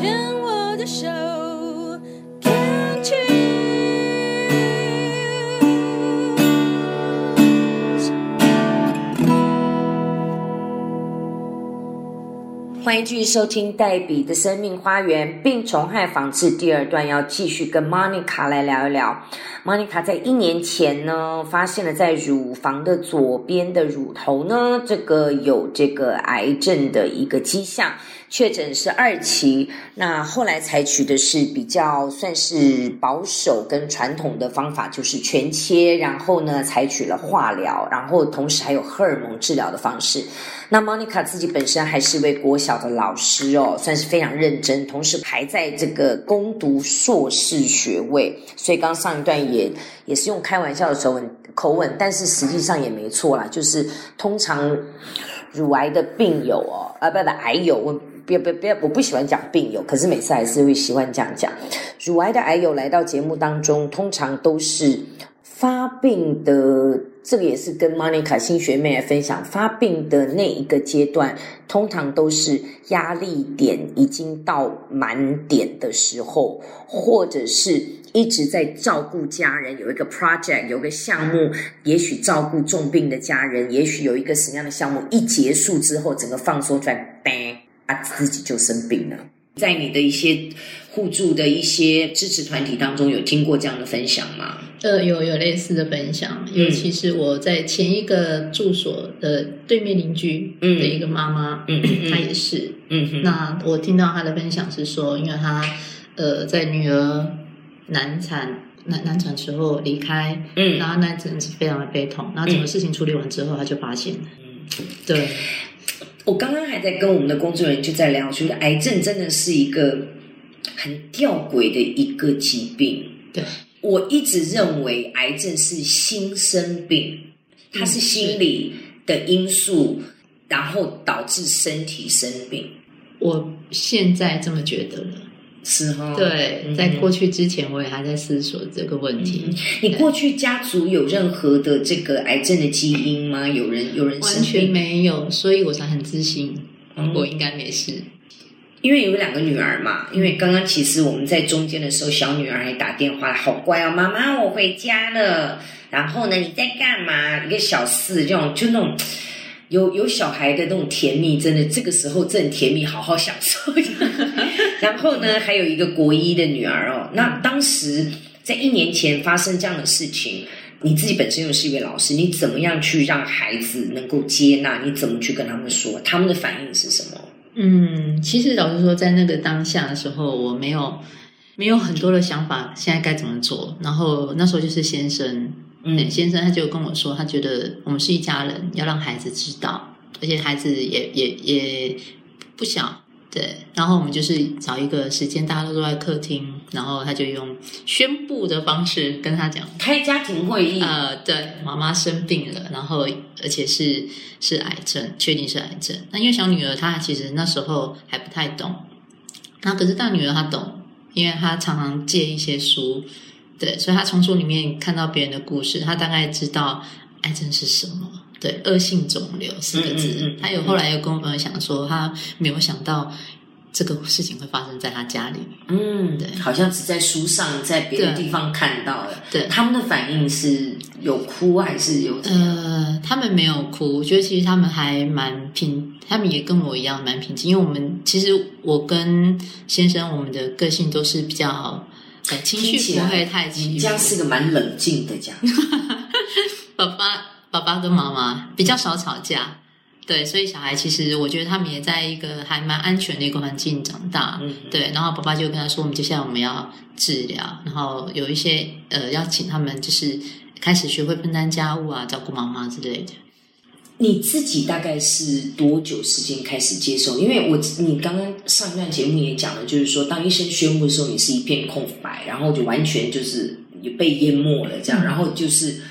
牵我的手欢迎继续收听黛比的生命花园病虫害防治第二段，要继续跟 Monica 来聊一聊。Monica 在一年前呢，发现了在乳房的左边的乳头呢，这个有这个癌症的一个迹象，确诊是二期。那后来采取的是比较算是保守跟传统的方法，就是全切，然后呢采取了化疗，然后同时还有荷尔蒙治疗的方式。那 Monica 自己本身还是一位国小的老师哦，算是非常认真，同时还在这个攻读硕士学位，所以刚上一段也也是用开玩笑的口吻口吻，但是实际上也没错啦，就是通常乳癌的病友哦，啊不的癌友，我不要不要不要，我不喜欢讲病友，可是每次还是会喜欢这样讲，乳癌的癌友来到节目当中，通常都是发病的。这个也是跟 Monica 新学妹来分享，发病的那一个阶段，通常都是压力点已经到满点的时候，或者是一直在照顾家人，有一个 project，有个项目，也许照顾重病的家人，也许有一个什么样的项目一结束之后，整个放松出来，嘣啊，自己就生病了。在你的一些互助的一些支持团体当中，有听过这样的分享吗？呃，有有类似的分享，尤其是我在前一个住所的对面邻居的一个妈妈，嗯她也是。嗯哼，那我听到她的分享是说，因为她呃在女儿难产难难产之后离开，嗯。然后那阵子非常的悲痛，然后整个事情处理完之后，她就发现了，嗯。对，我刚刚还在跟我们的工作人员就在聊，觉得癌症真的是一个很吊诡的一个疾病。对，我一直认为癌症是心生病，它是心理的因素，然后导致身体生病，我现在这么觉得了。是哈？对，嗯在过去之前，我也还在思索这个问题。你过去家族有任何的这个癌症的基因吗？有人有人完全？没有，所以我才很自信，嗯我应该没事。因为有两个女儿嘛，因为刚刚其实我们在中间的时候，小女儿还打电话，好乖哦，妈妈我回家了。然后呢，你在干嘛？一个小四这种，就那种有有小孩的那种甜蜜，真的这个时候正甜蜜，好好享受。然后呢，还有一个国一的女儿哦，那当时在一年前发生这样的事情。你自己本身又是一位老师，你怎么样去让孩子能够接纳？你怎么去跟他们说？他们的反应是什么？嗯，其实老实说，在那个当下的时候，我没有没有很多的想法，现在该怎么做。然后那时候就是先生，嗯先生他就跟我说，他觉得我们是一家人，要让孩子知道，而且孩子也也也不小。对，然后我们就是找一个时间，大家都坐在客厅，然后他就用宣布的方式跟他讲，开家庭会议，呃，对，妈妈生病了，然后而且是是癌症，确定是癌症。那因为小女儿她其实那时候还不太懂，那可是大女儿她懂，因为她常常借一些书，对，所以她从书里面看到别人的故事，她大概知道癌症是什么。对，恶性肿瘤四个字，嗯嗯嗯她有后来又跟我分享说，他没有想到这个事情会发生在他家里。嗯，对好像只在书上，在别的地方看到了。对他们的反应是有哭还是有？呃，他们没有哭，我觉得其实他们还蛮平，他们也跟我一样蛮平静，因为我们其实我跟先生我们的个性都是比较呃情绪不会太起伏。你家是个蛮冷静的家，爸爸爸爸跟妈妈比较少吵架，对，所以小孩其实我觉得他们也在一个还蛮安全的一个环境长大。嗯，对，然后爸爸就跟他说，我们接下来我们要治疗，然后有一些呃要请他们就是开始学会分担家务啊，照顾妈妈之类的。你自己大概是多久时间开始接受？因为我你刚刚上一段节目也讲了，就是说当医生宣布的时候，你是一片空白，然后就完全就是也被淹没了这样，嗯然后就是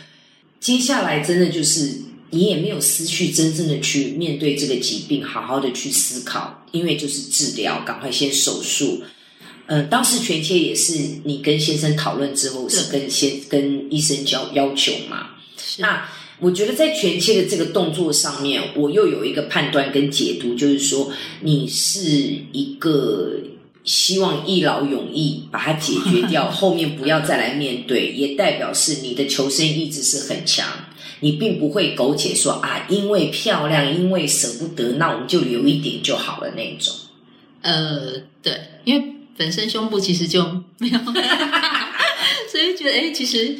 接下来真的就是你也没有失去真正的去面对这个疾病，好好的去思考，因为就是治疗，赶快先手术。呃，当时全切也是你跟先生讨论之后，是跟先跟医生交要求嘛？那我觉得在全切的这个动作上面，我又有一个判断跟解读，就是说你是一个希望一劳永逸把它解决掉，后面不要再来面对，也代表是你的求生意志是很强，你并不会苟且说啊，因为漂亮，因为舍不得，那我们就留一点就好了那种。呃，对，因为本身胸部其实就没有，所以觉得哎，其实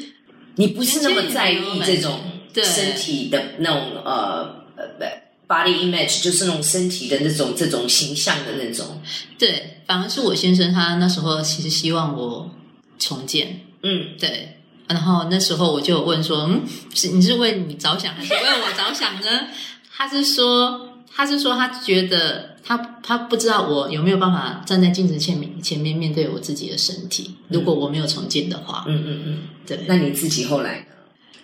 你不是那么在意这种身体的那种呃呃不 body image，就是那种身体的那种这种形象的那种。对，反而是我先生他那时候其实希望我重建，嗯，对。然后那时候我就问说，嗯，是你是为你着想还是为我着想呢？他是说，他是说他觉得他他不知道我有没有办法站在镜子前面前面面对我自己的身体，如果我没有重建的话，嗯嗯嗯。对。那你自己后来呢？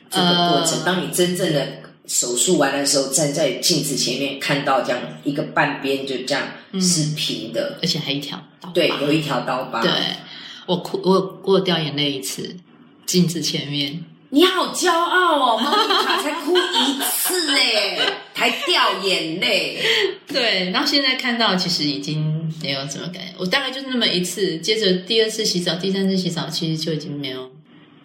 这个过程，呃当你真正的手术完的时候，站在镜子前面看到这样一个半边就这样嗯是平的，而且还一条对，有一条刀疤。对，我哭，我有我掉眼泪一次，镜子前面。你好骄傲哦，莫妮卡才哭一次哎，还掉眼泪。对，然后现在看到其实已经没有什么感觉，我大概就是那么一次，接着第二次洗澡、第三次洗澡，其实就已经没有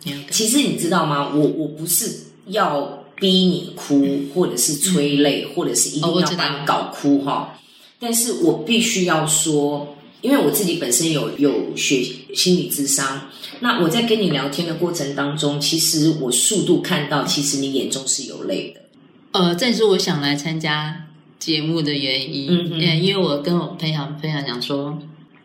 没有感觉。其实你知道吗？我我不是要逼你哭，或者是催泪，或者是一定要把你搞哭哈。但是我必须要说，因为我自己本身有有学心理智商，那我在跟你聊天的过程当中，其实我速度看到，其实你眼中是有泪的。呃，这也是我想来参加节目的原因。嗯哼因为我跟我朋友分享讲说，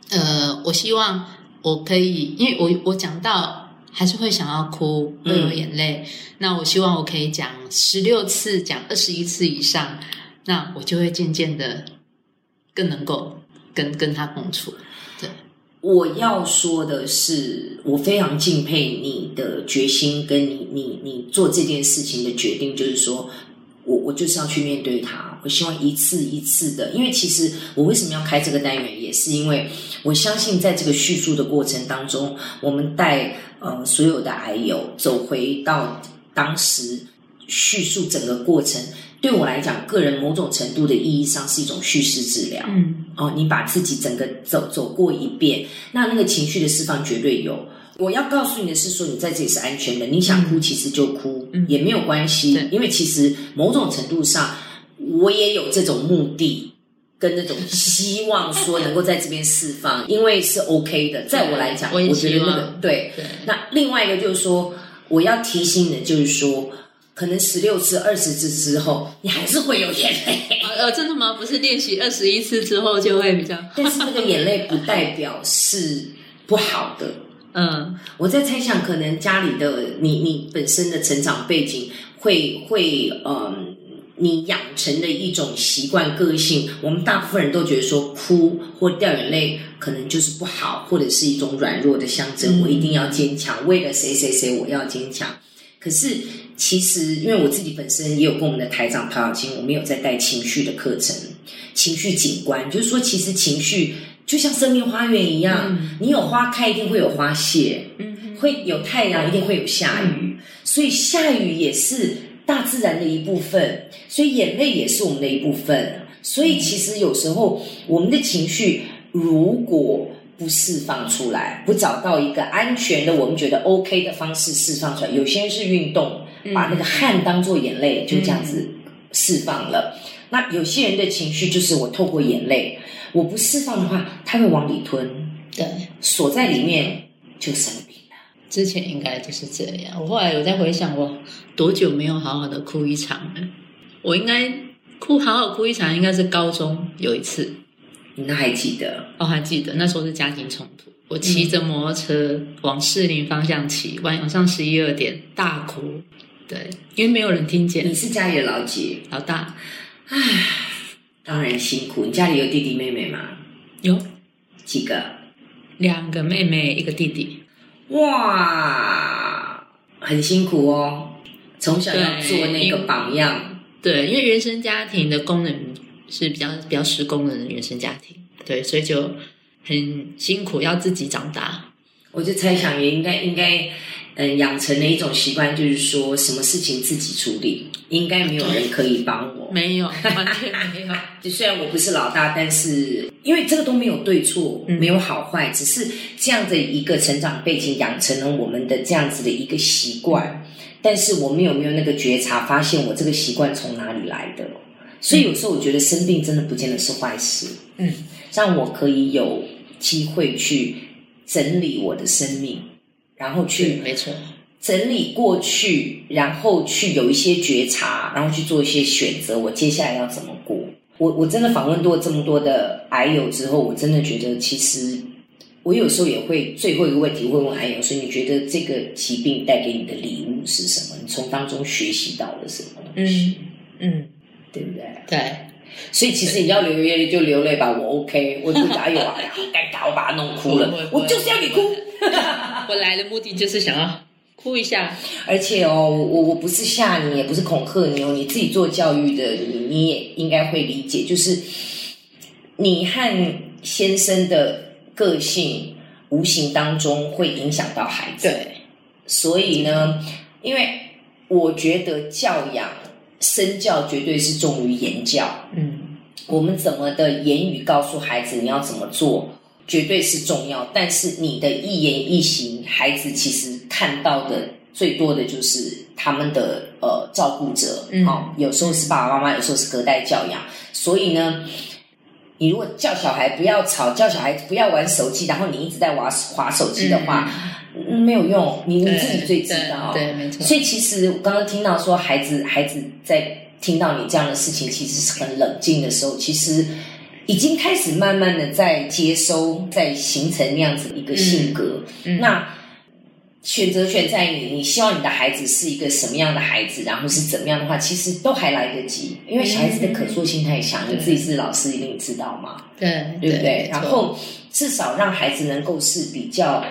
呃，我希望我可以，因为我我讲到还是会想要哭，会有嗯眼泪。那我希望我可以讲十六次，讲二十一次以上，那我就会渐渐的更能够跟跟他共处。对，我要说的是，我非常敬佩你的决心，跟你你你做这件事情的决定，就是说我我就是要去面对它。我希望一次一次的，因为其实我为什么要开这个单元，也是因为我相信在这个叙述的过程当中，我们带呃所有的癌友走回到当时叙述整个过程。对我来讲，个人某种程度的意义上是一种叙事治疗。嗯哦，你把自己整个走走过一遍，那那个情绪的释放绝对有。我要告诉你的是说，你在这里是安全的，你想哭其实就哭，嗯也没有关系，因为其实某种程度上，我也有这种目的。跟那种希望说能够在这边释放，因为是 OK 的，在我来讲，我也觉得那个对。对，那另外一个就是说，我要提醒你的就是说，可能十六次、二十次之后，你还是会有眼泪。呃，真的吗？不是练习二十一次之后就会比较，但是那个眼泪不代表是不好的。嗯我在猜想，可能家里的你你本身的成长背景会会嗯，你养成的一种习惯个性，我们大部分人都觉得说哭或掉眼泪可能就是不好，或者是一种软弱的象征。嗯我一定要坚强，为了谁谁谁我要坚强。可是其实，因为我自己本身也有跟我们的台长陶小青，我们有在带情绪的课程，情绪景观，就是说，其实情绪就像生命花园一样，嗯你有花开，一定会有花谢。嗯会有太阳，一定会有下雨，所以下雨也是大自然的一部分，所以眼泪也是我们的一部分。所以其实有时候我们的情绪如果不释放出来，不找到一个安全的、我们觉得 OK 的方式释放出来，有些人是运动，把那个汗当做眼泪，就这样子释放了。那有些人的情绪就是我透过眼泪，我不释放的话，它会往里吞，对，锁在里面就生病了。之前应该就是这样。我后来有在回想，我多久没有好好的哭一场了？我应该哭好好哭一场，应该是高中有一次，你那还记得？哦还记得那时候是家庭冲突，我骑着摩托车往士林方向骑，晚上十一二点大哭，对，因为没有人听见你，是家里的老几，老大唉当然辛苦。你家里有弟弟妹妹吗？有几个？两个妹妹，一个弟弟，哇，很辛苦哦。从小要做那个榜样，对，因为原生家庭的功能是比较比较失功能的原生家庭，对，所以就很辛苦，要自己长大。我就猜想也应该应该嗯，养成了一种习惯，就是说什么事情自己处理，应该没有人可以帮我。没有，完全没有。就虽然我不是老大，但是因为这个都没有对错，嗯没有好坏，只是这样的一个成长背景养成了我们的这样子的一个习惯。但是我们有没有那个觉察，发现我这个习惯从哪里来的？所以有时候我觉得生病真的不见得是坏事，嗯，让我可以有机会去整理我的生命，然后去没错，整理过去，然后去有一些觉察，然后去做一些选择。我接下来要怎么过？我我真的访问过这么多的癌友之后，我真的觉得其实我有时候也会最后一个问题会问癌友说：你觉得这个疾病带给你的礼物是什么？你从当中学习到了什么东西？嗯，对不对？对，所以其实你要流眼泪就流泪吧，我 OK，我不打有啊，好尴尬，我把它弄哭了我就是要你哭。我来的目的就是想要哭一下。而且哦，我我不是吓你，也不是恐吓你哦，你自己做教育的，你你也应该会理解，就是你和先生的个性无形当中会影响到孩子。对，所以呢，因为我觉得教养身教绝对是重于言教，嗯，我们怎么的言语告诉孩子你要怎么做，绝对是重要。但是你的一言一行，孩子其实看到的最多的就是他们的呃照顾者，嗯哦，有时候是爸爸妈妈，有时候是隔代教养。所以呢，你如果叫小孩不要吵，叫小孩不要玩手机，然后你一直在玩划手机的话，嗯没有用，你你自己最知道。对，对没错。所以其实我刚刚听到说，孩子孩子在听到你这样的事情，其实是很冷静的时候，其实已经开始慢慢的在接收，在形成那样子一个性格。嗯那选择权在你，你希望你的孩子是一个什么样的孩子，然后是怎么样的话，其实都还来得及，因为小孩子的可塑性太强，你自己是老师一定知道嘛。对对不对然后至少让孩子能够是比较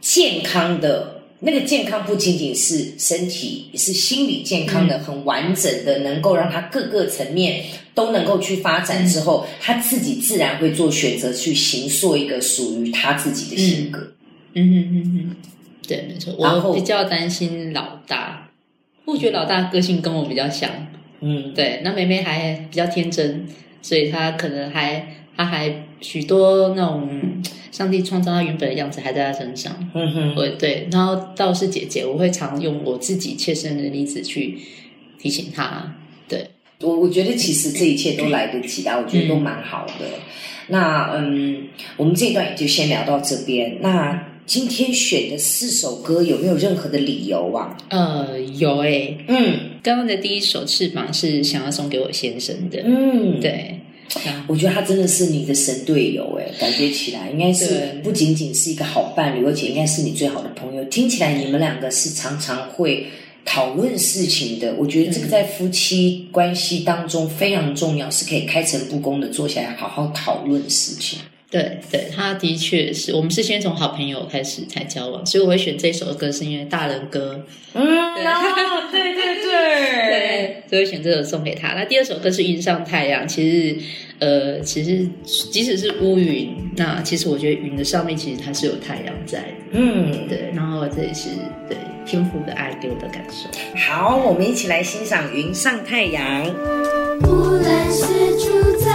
健康的。那个健康不仅仅是身体，也是心理健康的，很完整的，能够让他各个层面都能够去发展之后，他自己自然会做选择，去形塑一个属于他自己的性格。嗯哼嗯哼，对，没错。然后我比较担心老大，我觉得老大个性跟我比较像。嗯，对，那妹妹还比较天真，所以她可能还她还许多那种上帝创造他原本的样子还在他身上。嗯哼，我对，然后倒是姐姐，我会常用我自己切身的例子去提醒他。对，我我觉得其实这一切都来得及啊，我觉得都蛮好的。那嗯，我们这一段也就先聊到这边。那今天选的四首歌有没有任何的理由啊？呃，有诶、嗯刚刚的第一首翅膀是想要送给我先生的。嗯，，对，我觉得他真的是你的神队友哎，感觉起来应该是不仅仅是一个好伴侣，而且应该是你最好的朋友。听起来你们两个是常常会讨论事情的。我觉得这个在夫妻关系当中非常重要，是可以开诚布公的坐下来好好讨论事情。对对，他的确是我们是先从好朋友开始才交往，所以我会选这首歌是因为大人歌，嗯，哦，对对对，对，所以选这首送给他。那第二首歌是《云上太阳》，其实呃，其实即使是乌云，那其实我觉得云的上面其实它是有太阳在的，嗯，对。然后这也是对天父的爱给我的感受。好，我们一起来欣赏《云上太阳》。无论是住在